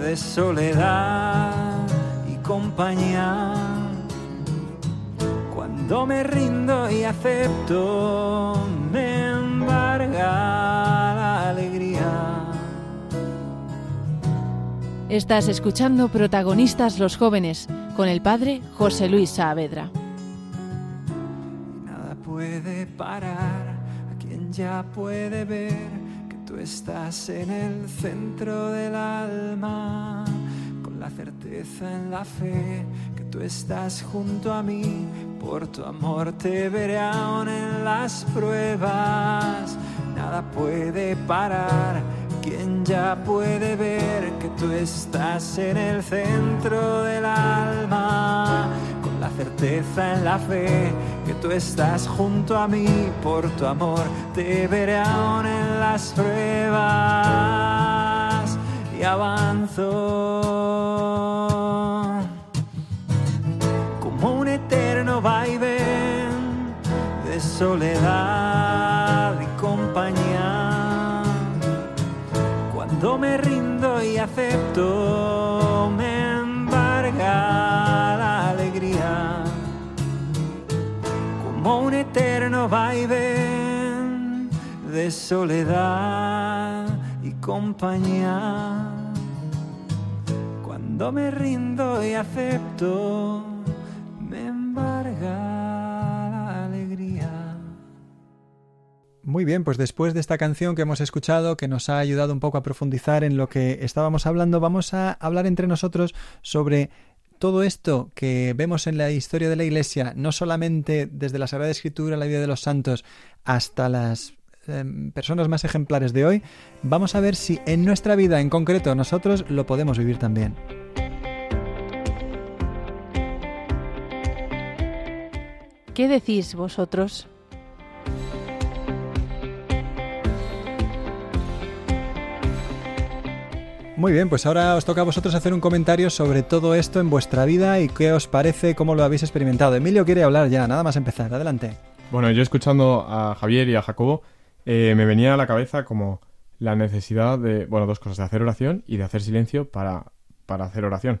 de soledad y compañía. Cuando me rindo y acepto, me embarga la alegría. Estás escuchando Protagonistas los Jóvenes con el padre José Luis Saavedra. nada puede parar a quien ya puede ver tú estás en el centro del alma, con la certeza en la fe que tú estás junto a mí, por tu amor te veré aún en las pruebas, nada puede parar. Quien ya puede ver que tú estás en el centro del alma, la certeza en la fe que tú estás junto a mí por tu amor, te veré aún en las pruebas y avanzo como un eterno vaivén de soledad y compañía. Cuando me rindo y acepto, eterno vaivén de soledad y compañía. Cuando me rindo y acepto, me embarga la alegría. Muy bien, pues después de esta canción que hemos escuchado, que nos ha ayudado un poco a profundizar en lo que estábamos hablando, vamos a hablar entre nosotros sobre todo esto que vemos en la historia de la Iglesia, no solamente desde la Sagrada Escritura, la vida de los santos, hasta las eh, personas más ejemplares de hoy, vamos a ver si en nuestra vida en concreto nosotros lo podemos vivir también. ¿Qué decís vosotros? Muy bien, pues ahora os toca a vosotros hacer un comentario sobre todo esto en vuestra vida y qué os parece, cómo lo habéis experimentado. Emilio quiere hablar ya, nada más empezar, adelante. Bueno, yo escuchando a Javier y a Jacobo, eh, me venía a la cabeza como la necesidad de, bueno, dos cosas, de hacer oración y de hacer silencio para, para hacer oración.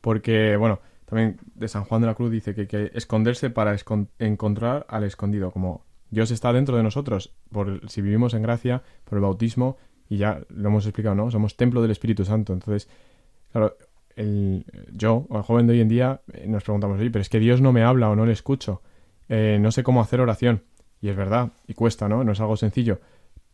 Porque, bueno, también de San Juan de la Cruz dice que que esconderse para encontrar al escondido, como Dios está dentro de nosotros, por si vivimos en gracia, por el bautismo, y ya lo hemos explicado, ¿no? Somos templo del Espíritu Santo. Entonces, claro, el, yo, el joven de hoy en día, eh, nos preguntamos, oye, pero es que Dios no me habla o no le escucho. Eh, no sé cómo hacer oración. Y es verdad, y cuesta, ¿no? No es algo sencillo.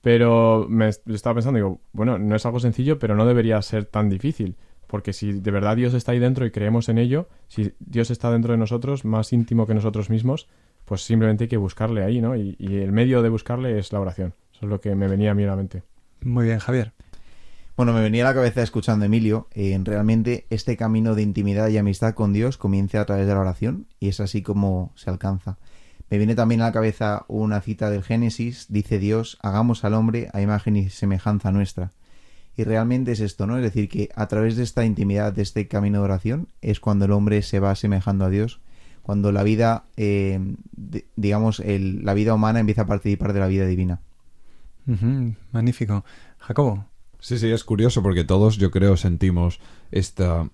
Pero me est- estaba pensando, digo, bueno, no es algo sencillo, pero no debería ser tan difícil. Porque si de verdad Dios está ahí dentro y creemos en ello, si Dios está dentro de nosotros, más íntimo que nosotros mismos, pues simplemente hay que buscarle ahí, ¿no? Y, y el medio de buscarle es la oración. Eso es lo que me venía a mí a la mente. Muy bien, Javier. Bueno, me venía a la cabeza escuchando a Emilio, eh, realmente este camino de intimidad y amistad con Dios comienza a través de la oración y es así como se alcanza. Me viene también a la cabeza una cita del Génesis, dice Dios, hagamos al hombre a imagen y semejanza nuestra. Y realmente es esto, ¿no? Es decir, que a través de esta intimidad, de este camino de oración, es cuando el hombre se va asemejando a Dios, cuando la vida, eh, digamos, el- la vida humana empieza a participar de la vida divina. Magnífico. Jacobo. Sí, sí, es curioso porque todos yo creo sentimos esta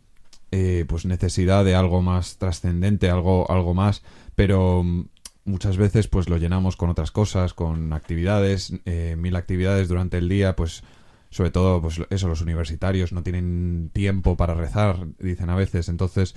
eh, pues necesidad de algo más trascendente, algo, algo más, pero mm, muchas veces pues lo llenamos con otras cosas, con actividades, eh, mil actividades durante el día, pues sobre todo pues eso, los universitarios no tienen tiempo para rezar, dicen a veces, entonces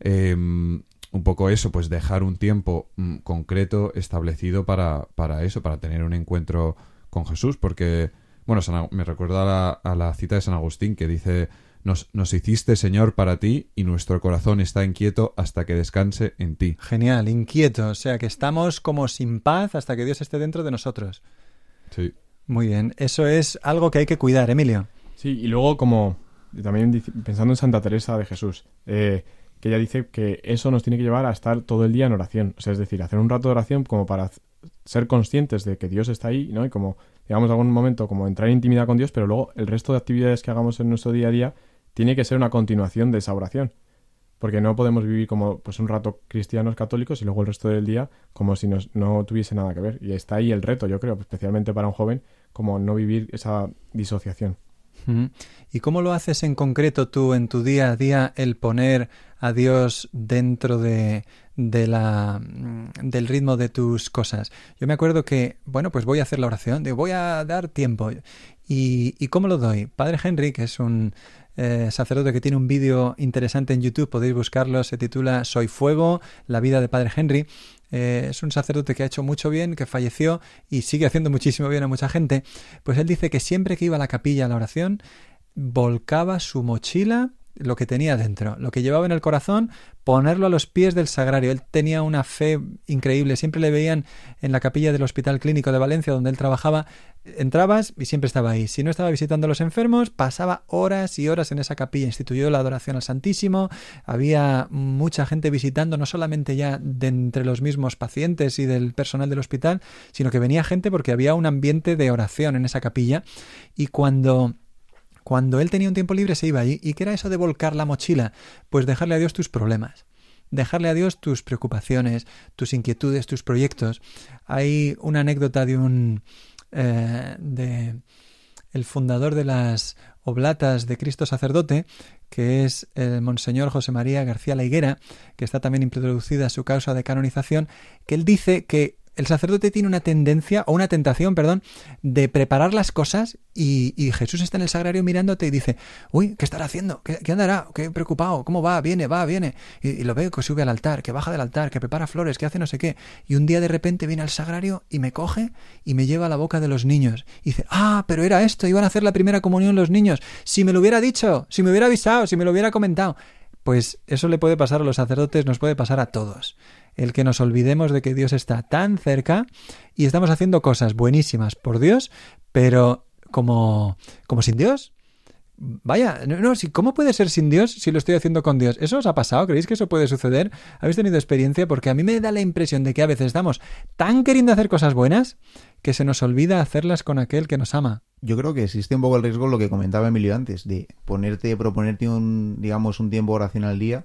eh, un poco eso, pues dejar un tiempo mm, concreto establecido para, para eso, para tener un encuentro con Jesús, porque bueno, San me recuerda a la, a la cita de San Agustín que dice, nos, nos hiciste Señor para ti y nuestro corazón está inquieto hasta que descanse en ti. Genial, inquieto. O sea que estamos como sin paz hasta que Dios esté dentro de nosotros. Sí. Muy bien. Eso es algo que hay que cuidar, Emilio. Sí, y luego como también dice- pensando en Santa Teresa de Jesús, eh, que ella dice que eso nos tiene que llevar a estar todo el día en oración. O sea, es decir, hacer un rato de oración como para ser conscientes de que Dios está ahí, ¿no? Y como, digamos, algún momento, como entrar en intimidad con Dios, pero luego el resto de actividades que hagamos en nuestro día a día tiene que ser una continuación de esa oración. Porque no podemos vivir como pues un rato cristianos católicos y luego el resto del día como si nos, no tuviese nada que ver. Y está ahí el reto, yo creo, especialmente para un joven, como no vivir esa disociación. ¿Y cómo lo haces en concreto tú en tu día a día el poner a Dios dentro de, mm, del ritmo de tus cosas? Yo me acuerdo que, bueno, pues voy a hacer la oración, voy a dar tiempo. ¿Y, y cómo lo doy? Padre Henry, que es un eh, sacerdote que tiene un vídeo interesante en YouTube, podéis buscarlo, se titula Soy Fuego, la vida de Padre Henry. Eh, es un sacerdote que ha hecho mucho bien, que falleció y sigue haciendo muchísimo bien a mucha gente. Pues él dice que siempre que iba a la capilla a la oración, volcaba su mochila, lo que tenía dentro, lo que llevaba en el corazón, ponerlo a los pies del sagrario. Él tenía una fe increíble. Siempre le veían en la capilla del Hospital Clínico de Valencia, donde él trabajaba. Entrabas y siempre estaba ahí. Si no estaba visitando a los enfermos, pasaba horas y horas en esa capilla. Instituyó la adoración al Santísimo. Había mucha gente visitando, no solamente ya de entre los mismos pacientes y del personal del hospital, sino que venía gente porque había un ambiente de oración en esa capilla. Y cuando cuando él tenía un tiempo libre se iba allí. ¿Y qué era eso de volcar la mochila? Pues dejarle a Dios tus problemas. Dejarle a Dios tus preocupaciones, tus inquietudes, tus proyectos. Hay una anécdota de un. Eh, de el fundador de las Oblatas de Cristo Sacerdote, que es el Monseñor José María García La Higuera, que está también introducida su causa de canonización, que él dice que el sacerdote tiene una tendencia, o una tentación, perdón, de preparar las cosas y, Jesús está en el sagrario mirándote y dice, uy, ¿qué estará haciendo? ¿Qué, qué andará? ¿Qué preocupado? ¿Cómo va? Viene, va, viene. Y, y, lo veo que sube al altar, que baja del altar, que prepara flores, que hace no sé qué. Y un día de repente viene al sagrario y me coge y me lleva a la boca de los niños. Y dice, ah, pero era esto, iban a hacer la primera comunión los niños. Si me lo hubiera dicho, si me hubiera avisado, si me lo hubiera comentado. Pues eso le puede pasar a los sacerdotes, nos puede pasar a todos el que nos olvidemos de que Dios está tan cerca y estamos haciendo cosas buenísimas por Dios, pero como, como sin Dios. Vaya, no, no, ¿cómo puede ser sin Dios si lo estoy haciendo con Dios? ¿Eso os ha pasado? ¿Creéis que eso puede suceder? ¿Habéis tenido experiencia? Porque a mí me da la impresión de que a veces estamos tan queriendo hacer cosas buenas que se nos olvida hacerlas con aquel que nos ama. Yo creo que existe un poco el riesgo, lo que comentaba Emilio antes, de ponerte, proponerte un, digamos, un tiempo oración al día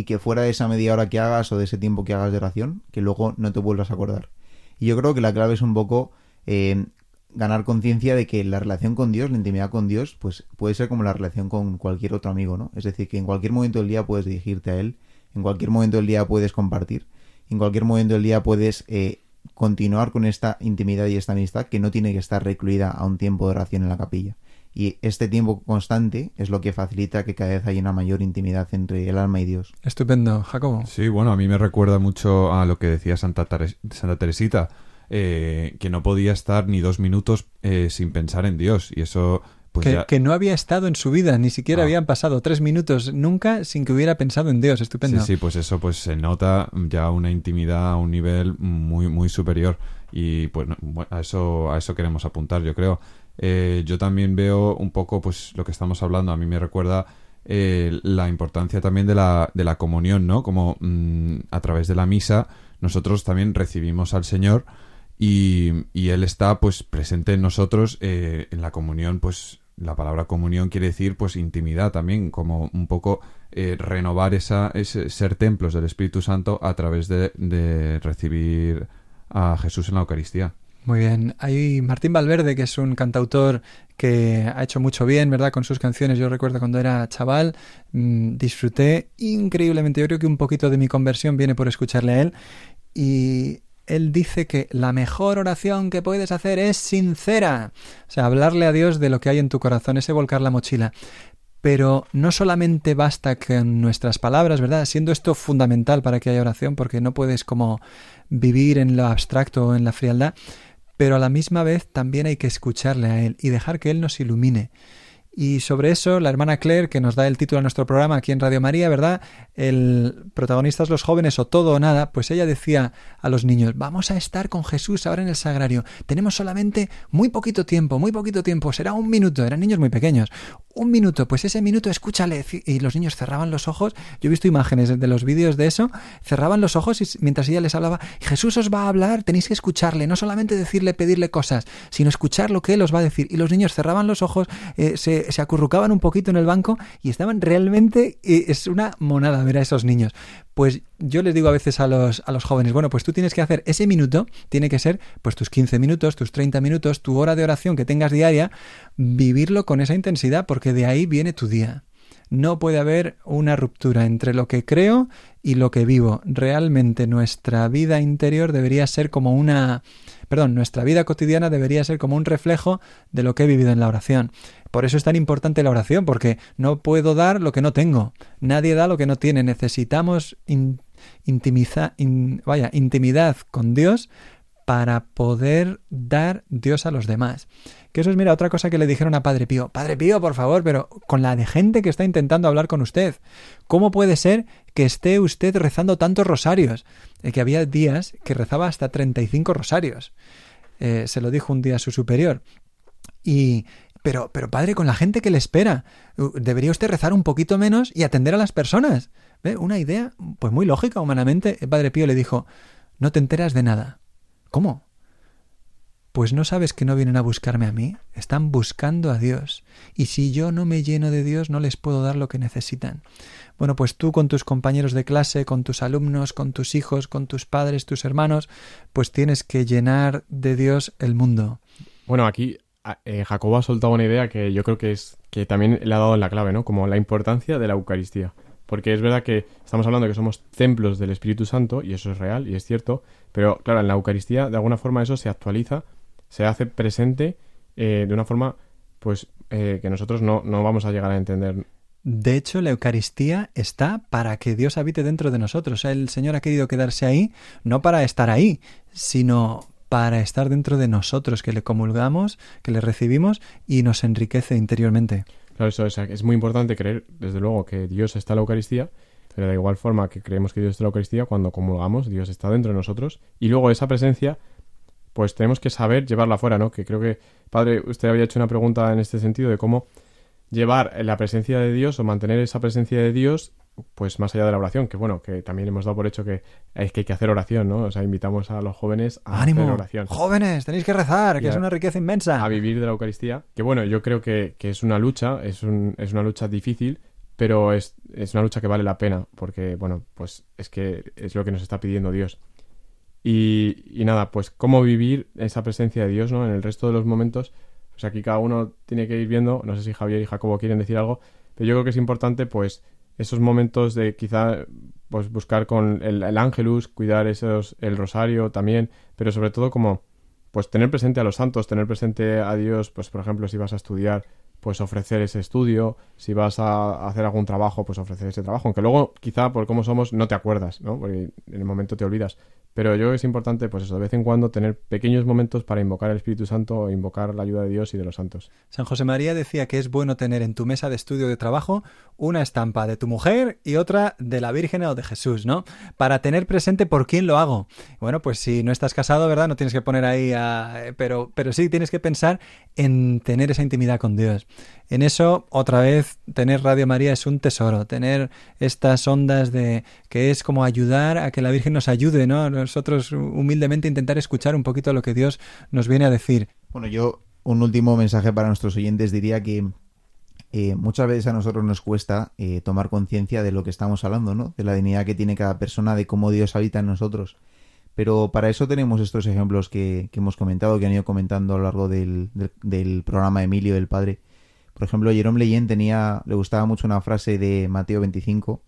y que fuera de esa media hora que hagas o de ese tiempo que hagas de oración, que luego no te vuelvas a acordar. Y yo creo que la clave es un poco eh, ganar conciencia de que la relación con Dios, la intimidad con Dios, pues puede ser como la relación con cualquier otro amigo, ¿no? Es decir, que en cualquier momento del día puedes dirigirte a Él, en cualquier momento del día puedes compartir, en cualquier momento del día puedes eh, continuar con esta intimidad y esta amistad que no tiene que estar recluida a un tiempo de oración en la capilla. Y este tiempo constante es lo que facilita que cada vez haya una mayor intimidad entre el alma y Dios. Estupendo, Jacobo. Sí, bueno, a mí me recuerda mucho a lo que decía Santa, Teres Santa Teresita, eh, que no podía estar ni dos minutos eh, sin pensar en Dios. Y eso... Pues que, ya... que, no había estado en su vida, ni siquiera ah. habían pasado tres minutos nunca sin que hubiera pensado en Dios. Estupendo. Sí, sí, pues eso pues se nota ya una intimidad a un nivel muy, muy superior. Y pues a eso, a eso queremos apuntar, yo creo. Eh, yo también veo un poco pues lo que estamos hablando. A mí me recuerda eh, la importancia también de la, de la comunión, ¿no? Como mmm, a través de la misa nosotros también recibimos al Señor y, y Él está pues presente en nosotros eh, en la comunión, pues la palabra comunión quiere decir pues intimidad también, como un poco renovar esa, ese, ser templos del Espíritu Santo a través de, de recibir a Jesús en la Eucaristía. Muy bien. Hay Martín Valverde, que es un cantautor que ha hecho mucho bien, ¿verdad? Con sus canciones. Yo recuerdo cuando era chaval, mmm, disfruté increíblemente. Yo creo que un poquito de mi conversión viene por escucharle a él. Y él dice que la mejor oración que puedes hacer es sincera. O sea, hablarle a Dios de lo que hay en tu corazón, ese volcar la mochila. Pero no solamente basta con nuestras palabras, ¿verdad? Siendo esto fundamental para que haya oración, porque no puedes como vivir en lo abstracto o en la frialdad, pero a la misma vez también hay que escucharle a Él y dejar que Él nos ilumine. Y sobre eso, la hermana Claire, que nos da el título a nuestro programa aquí en Radio María, ¿verdad? El protagonista es los jóvenes o todo o nada, pues ella decía a los niños, vamos a estar con Jesús ahora en el sagrario. Tenemos solamente muy poquito tiempo, muy poquito tiempo, será un minuto, eran niños muy pequeños. Un minuto, pues ese minuto escúchale. Y los niños cerraban los ojos. Yo he visto imágenes de los vídeos de eso. Cerraban los ojos y mientras ella les hablaba, Jesús os va a hablar, tenéis que escucharle, no solamente decirle, pedirle cosas, sino escuchar lo que él os va a decir. Y los niños cerraban los ojos, eh, se, se, acurrucaban un poquito en el banco y estaban realmente, eh, es una monada ver a esos niños. Pues yo les digo a veces a los, a los jóvenes, bueno, pues tú tienes que hacer ese minuto, tiene que ser pues tus 15 minutos, tus 30 minutos, tu hora de oración que tengas diaria, vivirlo con esa intensidad, porque de ahí viene tu día. No puede haber una ruptura entre lo que creo y lo que vivo. Realmente nuestra vida interior debería ser como una... Perdón, nuestra vida cotidiana debería ser como un reflejo de lo que he vivido en la oración. Por eso es tan importante la oración, porque no puedo dar lo que no tengo. Nadie da lo que no tiene. Necesitamos vaya, intimidad con Dios para poder dar Dios a los demás. Que eso es, mira, otra cosa que le dijeron a Padre Pío. Padre Pío, por favor, pero con la de gente que está intentando hablar con usted. ¿Cómo puede ser que esté usted rezando tantos rosarios? Eh, que había días que rezaba hasta 35 rosarios. Eh, se lo dijo un día a su superior. Y, pero, pero padre, con la gente que le espera, debería usted rezar un poquito menos y atender a las personas. ¿Ve? Una idea, pues muy lógica humanamente. El padre Pío le dijo, no te enteras de nada. ¿Cómo? Pues no sabes que no vienen a buscarme a mí, están buscando a Dios. Y si yo no me lleno de Dios, no les puedo dar lo que necesitan. Bueno, pues tú con tus compañeros de clase, con tus alumnos, con tus hijos, con tus padres, tus hermanos, pues tienes que llenar de Dios el mundo. Bueno, aquí eh, Jacobo ha soltado una idea que yo creo que es que también le ha dado la clave, ¿no? Como la importancia de la Eucaristía. Porque es verdad que estamos hablando que somos templos del Espíritu Santo, y eso es real y es cierto, pero claro, en la Eucaristía de alguna forma eso se actualiza se hace presente eh, de una forma pues eh, que nosotros no, no vamos a llegar a entender. De hecho, la Eucaristía está para que Dios habite dentro de nosotros. El Señor ha querido quedarse ahí, no para estar ahí, sino para estar dentro de nosotros, que le comulgamos, que le recibimos y nos enriquece interiormente. Claro, eso es, es muy importante creer, desde luego, que Dios está en la Eucaristía, pero de igual forma que creemos que Dios está en la Eucaristía, cuando comulgamos, Dios está dentro de nosotros, y luego esa presencia pues tenemos que saber llevarla fuera, ¿no? Que creo que, padre, usted había hecho una pregunta en este sentido de cómo llevar la presencia de Dios o mantener esa presencia de Dios pues más allá de la oración, que bueno, que también hemos dado por hecho que hay que, hacer oración, ¿no? O sea, invitamos a los jóvenes a hacer oración. Jóvenes, tenéis que rezar, que es una riqueza inmensa. A vivir de la Eucaristía, que bueno, yo creo que, es una lucha, es, un, es una lucha difícil, pero es, es una lucha que vale la pena, porque bueno, pues es que es lo que nos está pidiendo Dios. Y, y, nada, pues cómo vivir esa presencia de Dios, ¿no? En el resto de los momentos, pues aquí cada uno tiene que ir viendo, no sé si Javier y Jacobo quieren decir algo, pero yo creo que es importante, pues, esos momentos de quizá, pues, buscar con el, el ángelus, cuidar esos, el rosario también, pero sobre todo como, pues, tener presente a los santos, tener presente a Dios, pues, por ejemplo, si vas a estudiar, pues ofrecer ese estudio, si vas a hacer algún trabajo, pues ofrecer ese trabajo, aunque luego quizá por cómo somos no te acuerdas, ¿no? Porque en el momento te olvidas, pero yo creo que es importante, pues eso, de vez en cuando tener pequeños momentos para invocar al Espíritu Santo o invocar la ayuda de Dios y de los santos. San José María decía que es bueno tener en tu mesa de estudio de trabajo una estampa de tu mujer y otra de la Virgen o de Jesús, ¿no? Para tener presente por quién lo hago. Bueno, pues si no estás casado, ¿verdad? No tienes que poner ahí a... Pero, pero sí tienes que pensar en tener esa intimidad con Dios. En eso, otra vez, tener Radio María es un tesoro, tener estas ondas de que es como ayudar a que la Virgen nos ayude, ¿no? Nosotros humildemente intentar escuchar un poquito lo que Dios nos viene a decir. Bueno, yo un último mensaje para nuestros oyentes diría que eh, muchas veces a nosotros nos cuesta eh, tomar conciencia de lo que estamos hablando, ¿no? De la dignidad que tiene cada persona, de cómo Dios habita en nosotros. Pero para eso tenemos estos ejemplos que, hemos comentado, que han ido comentando a lo largo del, del, del programa Emilio, el Padre por ejemplo, Jerome Leyen tenía, le gustaba mucho una frase de Mateo 25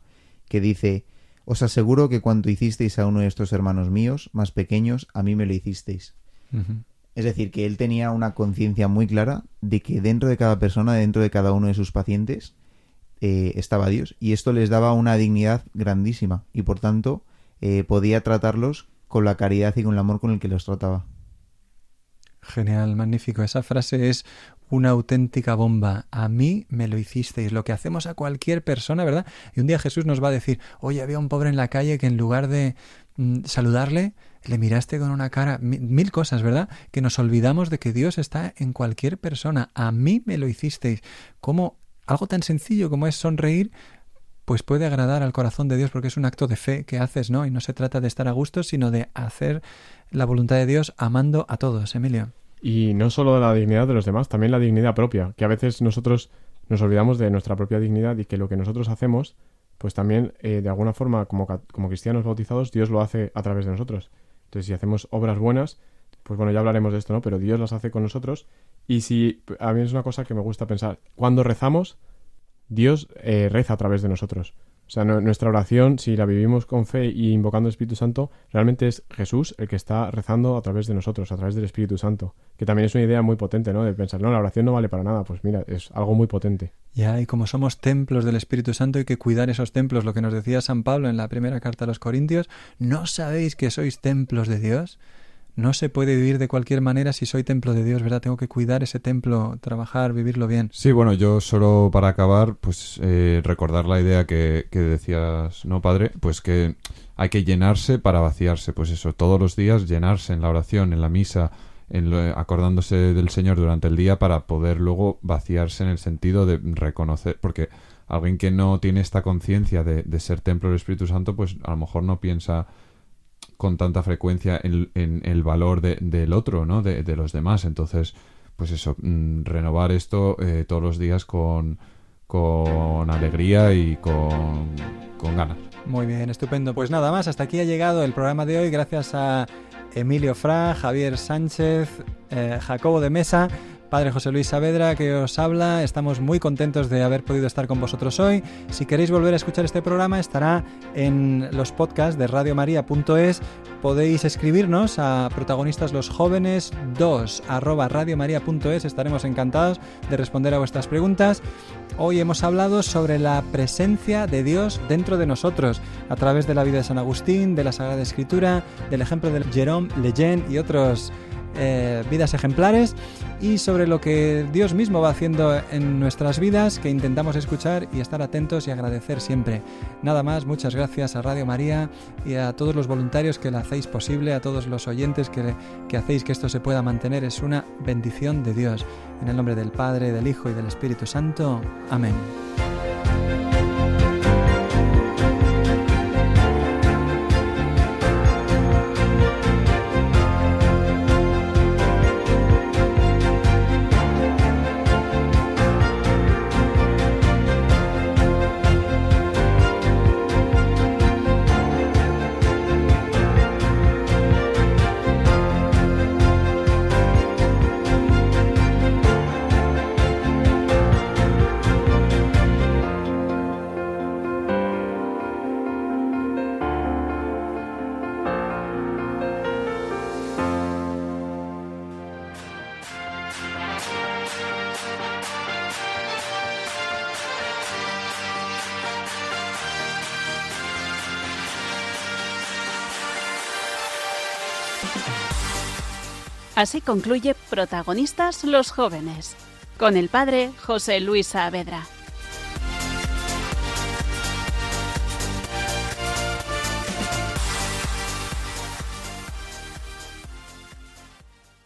que dice, os aseguro que cuando hicisteis a uno de estos hermanos míos, más pequeños, a mí me lo hicisteis. Es decir, que él tenía una conciencia muy clara de que dentro de cada persona, dentro de cada uno de sus pacientes, eh, estaba Dios. Y esto les daba una dignidad grandísima. Y por tanto, eh, podía tratarlos con la caridad y con el amor con el que los trataba. Genial, magnífico. Esa frase es una auténtica bomba. A mí me lo hicisteis, lo que hacemos a cualquier persona, ¿verdad? Y un día Jesús nos va a decir, oye, había un pobre en la calle que en lugar de mm, saludarle, le miraste con una cara, mil, cosas, ¿verdad? Que nos olvidamos de que Dios está en cualquier persona. A mí me lo hicisteis. ¿Cómo algo tan sencillo como es sonreír, pues puede agradar al corazón de Dios porque es un acto de fe que haces, ¿no? Y no se trata de estar a gusto, sino de hacer la voluntad de Dios amando a todos, Emilio. Y no solo la dignidad de los demás, también la dignidad propia, que a veces nosotros nos olvidamos de nuestra propia dignidad y que lo que nosotros hacemos, pues también eh, de alguna forma como, como cristianos bautizados, Dios lo hace a través de nosotros. Entonces, si hacemos obras buenas, pues bueno, ya hablaremos de esto, ¿no? Pero Dios las hace con nosotros. Y si a mí es una cosa que me gusta pensar, cuando rezamos, Dios eh, reza a través de nosotros. O sea, nuestra oración, si la vivimos con fe y invocando el Espíritu Santo, realmente es Jesús el que está rezando a través de nosotros, a través del Espíritu Santo. Que también es una idea muy potente, ¿no? De pensar, no, la oración no vale para nada. Pues mira, es algo muy potente. Ya, y como somos templos del Espíritu Santo, hay que cuidar esos templos. Lo que nos decía San Pablo en la primera carta a los Corintios, ¿no sabéis que sois templos de Dios? No se puede vivir de cualquier manera si soy templo de Dios, ¿verdad? Tengo que cuidar ese templo, trabajar, vivirlo bien. Sí, bueno, yo solo para acabar, pues eh, recordar la idea que, decías, ¿no, padre? Pues que hay que llenarse para vaciarse, pues eso, todos los días llenarse en la oración, en la misa, en acordándose del Señor durante el día para poder luego vaciarse en el sentido de reconocer, porque alguien que no tiene esta conciencia de, de ser templo del Espíritu Santo, pues a lo mejor no piensa con tanta frecuencia en, el valor del otro, ¿no? De, los demás. Entonces, pues eso, mm, renovar esto eh, todos los días con, con alegría y con, con ganas. Muy bien, estupendo. Pues nada más, hasta aquí ha llegado el programa de hoy. Gracias a Emilio Fra, Javier Sánchez, eh, Jacobo de Mesa. Padre José Luis Saavedra que os habla. Estamos muy contentos de haber podido estar con vosotros hoy. Si queréis volver a escuchar este programa, estará en los podcasts de radiomaria.es. Podéis escribirnos a protagonistas los jóvenes 2 arroba radiomaria.es. Estaremos encantados de responder a vuestras preguntas. Hoy hemos hablado sobre la presencia de Dios dentro de nosotros a través de la vida de San Agustín, de la Sagrada Escritura, del ejemplo de Jerome Lejeune y otros eh, vidas ejemplares y sobre lo que Dios mismo va haciendo en nuestras vidas que intentamos escuchar y estar atentos y agradecer siempre. Nada más, muchas gracias a Radio María y a todos los voluntarios que la hacéis posible, a todos los oyentes que, que hacéis que esto se pueda mantener. Es una bendición de Dios. En el nombre del Padre, del Hijo y del Espíritu Santo. Amén. Así concluye Protagonistas los jóvenes, con el padre José Luis Saavedra.